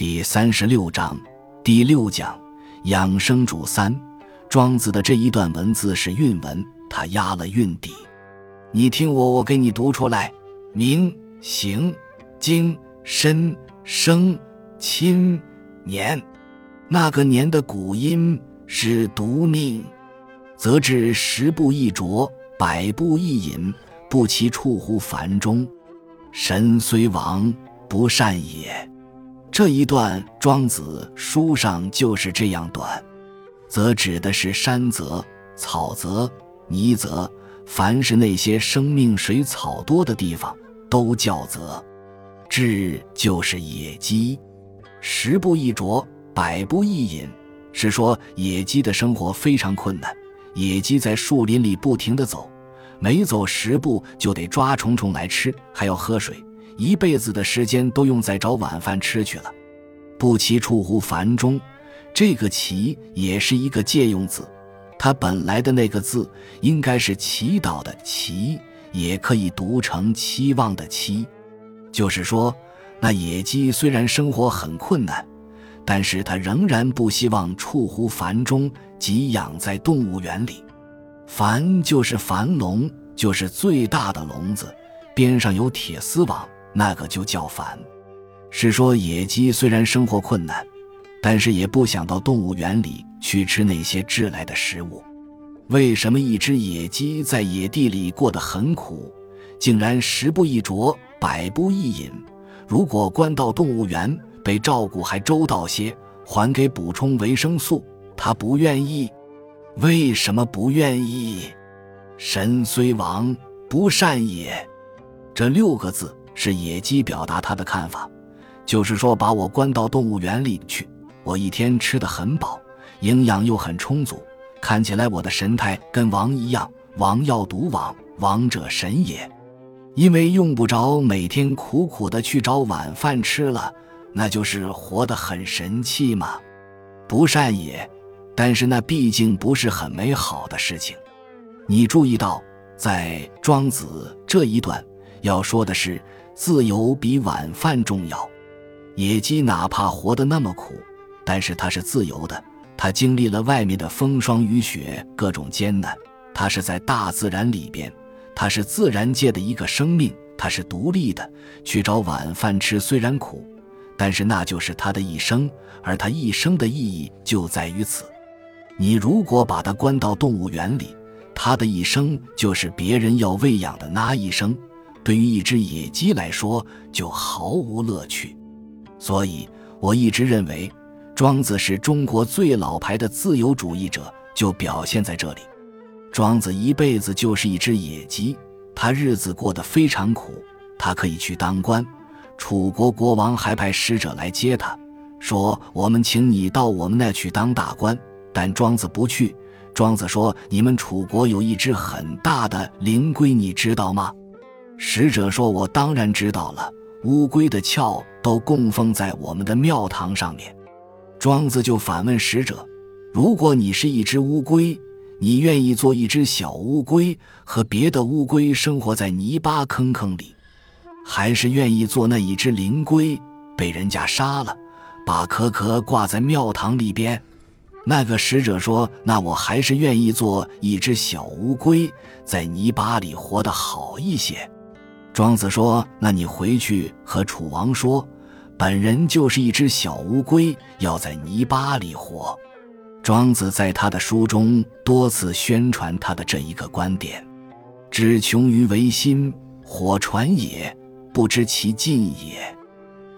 第三十六章第六讲养生主三。庄子的这一段文字是韵文，他押了韵底。你听我，我给你读出来：名、行、经、身、生、亲、年。那个年的古音是读命，则至十步一啄，百步一饮，不其处乎凡中。神虽亡，不善也。这一段庄子书上就是这样短。则指的是山泽、草泽、泥泽，凡是那些生命水草多的地方，都叫泽。至就是野鸡，十步一啄，百步一饮，是说野鸡的生活非常困难。野鸡在树林里不停地走，每走十步就得抓虫虫来吃，还要喝水，一辈子的时间都用在找晚饭吃去了。不齐出乎樊中。这个“齐”也是一个借用字，它本来的那个字应该是祈祷的“祈”，也可以读成期望的“期”。就是说，那野鸡虽然生活很困难，但是它仍然不希望处乎樊中，即养在动物园里。樊就是樊笼，就是最大的笼子，边上有铁丝网，那个就叫烦。是说野鸡虽然生活困难。但是也不想到动物园里去吃那些制来的食物。为什么一只野鸡在野地里过得很苦，竟然十步一啄，百步一饮？如果关到动物园，被照顾还周到些，还给补充维生素，它不愿意。为什么不愿意？神虽亡，不善也。这六个字是野鸡表达他的看法，就是说把我关到动物园里去。我一天吃得很饱，营养又很充足，看起来我的神态跟王一样。王要独王，王者神也。因为用不着每天苦苦的去找晚饭吃了，那就是活得很神气嘛。不善也，但是那毕竟不是很美好的事情。你注意到，在庄子这一段要说的是，自由比晚饭重要。野鸡哪怕活得那么苦。但是它是自由的，它经历了外面的风霜雨雪，各种艰难。它是在大自然里边，它是自然界的一个生命，它是独立的。去找晚饭吃虽然苦，但是那就是它的一生，而它一生的意义就在于此。你如果把它关到动物园里，它的一生就是别人要喂养的那一生，对于一只野鸡来说就毫无乐趣。所以我一直认为。庄子是中国最老牌的自由主义者，就表现在这里。庄子一辈子就是一只野鸡，他日子过得非常苦。他可以去当官，楚国国王还派使者来接他，说：“我们请你到我们那去当大官。”但庄子不去。庄子说：“你们楚国有一只很大的灵龟，你知道吗？”使者说：“我当然知道了，乌龟的壳都供奉在我们的庙堂上面。”庄子就反问使者：“如果你是一只乌龟，你愿意做一只小乌龟，和别的乌龟生活在泥巴坑坑里，还是愿意做那一只灵龟，被人家杀了，把壳壳挂在庙堂里边？”那个使者说：“那我还是愿意做一只小乌龟，在泥巴里活得好一些。”庄子说：“那你回去和楚王说。”本人就是一只小乌龟，要在泥巴里活。庄子在他的书中多次宣传他的这一个观点：“只穷于为心，火传也，不知其尽也。”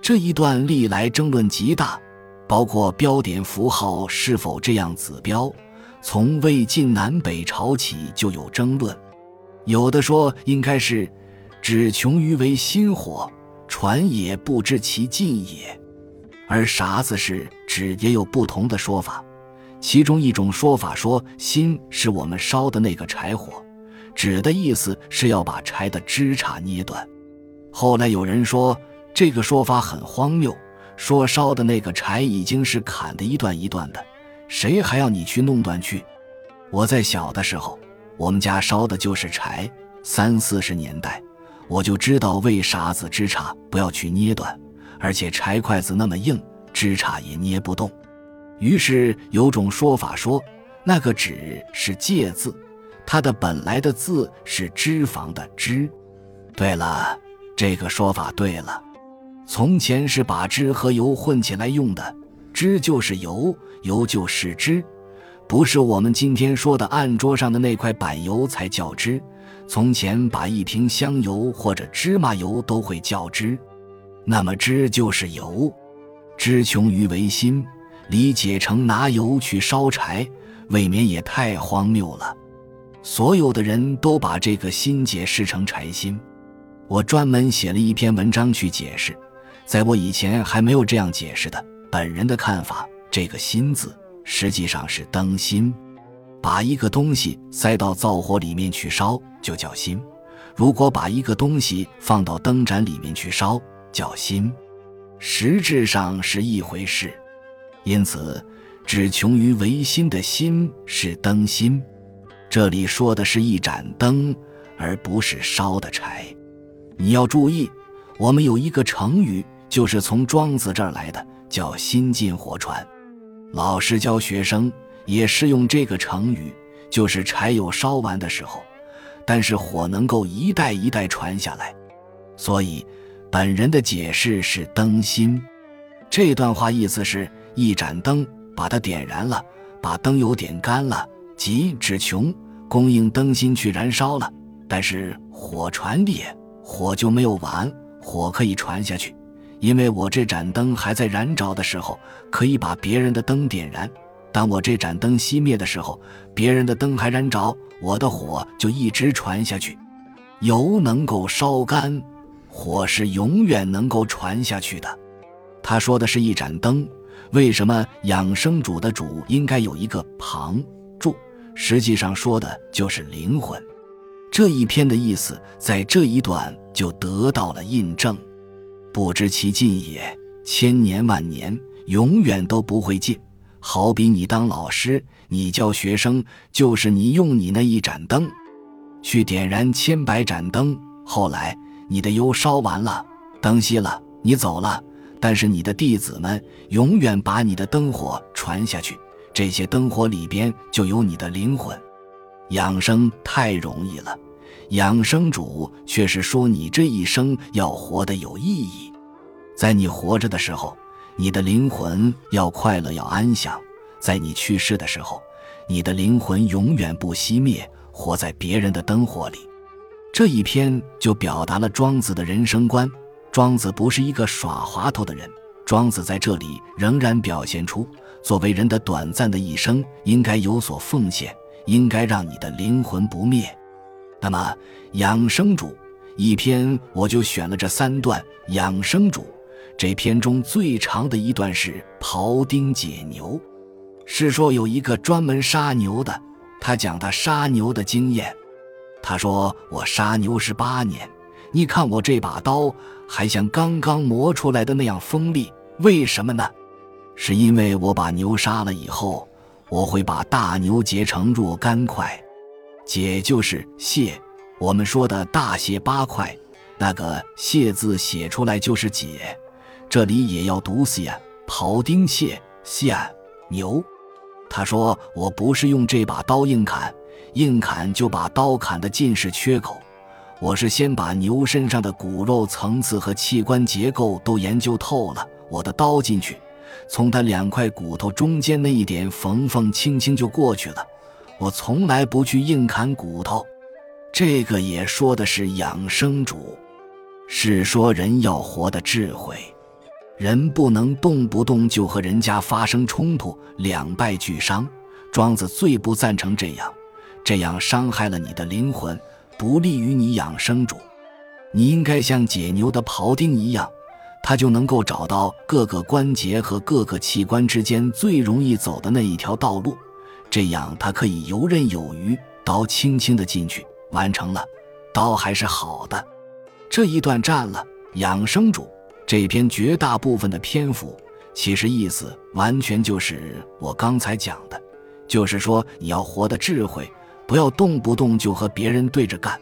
这一段历来争论极大，包括标点符号是否这样子标，从魏晋南北朝起就有争论。有的说应该是“只穷于为心火”。传也不知其尽也，而啥子是指也有不同的说法。其中一种说法说，心是我们烧的那个柴火，指的意思是要把柴的枝杈捏断。后来有人说这个说法很荒谬，说烧的那个柴已经是砍的一段一段的，谁还要你去弄断去？我在小的时候，我们家烧的就是柴，三四十年代。我就知道为啥子枝杈不要去捏断，而且柴筷子那么硬，枝杈也捏不动。于是有种说法说，那个“脂”是介字，它的本来的字是脂肪的“脂”。对了，这个说法对了。从前是把脂和油混起来用的，脂就是油，油就是脂，不是我们今天说的案桌上的那块板油才叫脂。从前把一瓶香油或者芝麻油都会叫脂，那么脂就是油。脂穷于为心，理解成拿油去烧柴，未免也太荒谬了。所有的人都把这个心解释成柴心，我专门写了一篇文章去解释。在我以前还没有这样解释的。本人的看法，这个“心”字实际上是灯芯，把一个东西塞到灶火里面去烧，就叫心；如果把一个东西放到灯盏里面去烧，叫心，实质上是一回事。因此，只穷于唯心的心是灯芯。这里说的是一盏灯，而不是烧的柴。你要注意，我们有一个成语。就是从庄子这儿来的，叫“心进火传”。老师教学生也是用这个成语，就是柴有烧完的时候，但是火能够一代一代传下来。所以，本人的解释是“灯芯”。这段话意思是一盏灯，把它点燃了，把灯油点干了，即指穷供应灯芯去燃烧了。但是火传烈，火就没有完，火可以传下去。因为我这盏灯还在燃着的时候，可以把别人的灯点燃；当我这盏灯熄灭的时候，别人的灯还燃着，我的火就一直传下去。油能够烧干，火是永远能够传下去的。他说的是一盏灯，为什么养生主的主应该有一个旁注？实际上说的就是灵魂。这一篇的意思在这一段就得到了印证。不知其尽也，千年万年，永远都不会尽。好比你当老师，你教学生，就是你用你那一盏灯，去点燃千百盏灯。后来你的油烧完了，灯熄了，你走了，但是你的弟子们永远把你的灯火传下去。这些灯火里边就有你的灵魂。养生太容易了。养生主却是说，你这一生要活得有意义，在你活着的时候，你的灵魂要快乐，要安详；在你去世的时候，你的灵魂永远不熄灭，活在别人的灯火里。这一篇就表达了庄子的人生观。庄子不是一个耍滑头的人，庄子在这里仍然表现出，作为人的短暂的一生，应该有所奉献，应该让你的灵魂不灭。那么养生主一篇，我就选了这三段。养生主这篇中最长的一段是庖丁解牛，是说有一个专门杀牛的，他讲他杀牛的经验。他说：“我杀牛十八年，你看我这把刀还像刚刚磨出来的那样锋利，为什么呢？是因为我把牛杀了以后，我会把大牛截成若干块。”解就是蟹，我们说的大卸八块，那个蟹字写出来就是解，这里也要读蟹，庖丁蟹蟹牛。他说我不是用这把刀硬砍，硬砍就把刀砍的尽是缺口，我是先把牛身上的骨肉层次和器官结构都研究透了，我的刀进去，从它两块骨头中间那一点缝缝，轻轻就过去了。我从来不去硬砍骨头，这个也说的是养生主，是说人要活的智慧，人不能动不动就和人家发生冲突，两败俱伤。庄子最不赞成这样，这样伤害了你的灵魂，不利于你养生主。你应该像解牛的庖丁一样，他就能够找到各个关节和各个器官之间最容易走的那一条道路。这样，他可以游刃有余，刀轻轻的进去，完成了，刀还是好的。这一段占了养生主这篇绝大部分的篇幅，其实意思完全就是我刚才讲的，就是说你要活的智慧，不要动不动就和别人对着干。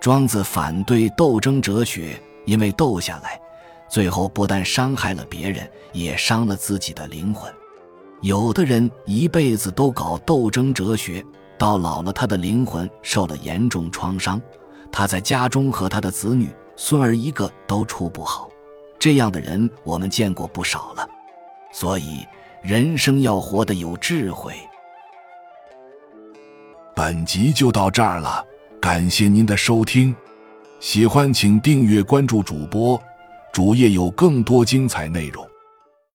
庄子反对斗争哲学，因为斗下来，最后不但伤害了别人，也伤了自己的灵魂。有的人一辈子都搞斗争哲学，到老了他的灵魂受了严重创伤，他在家中和他的子女、孙儿一个都处不好。这样的人我们见过不少了。所以，人生要活得有智慧。本集就到这儿了，感谢您的收听，喜欢请订阅关注主播，主页有更多精彩内容。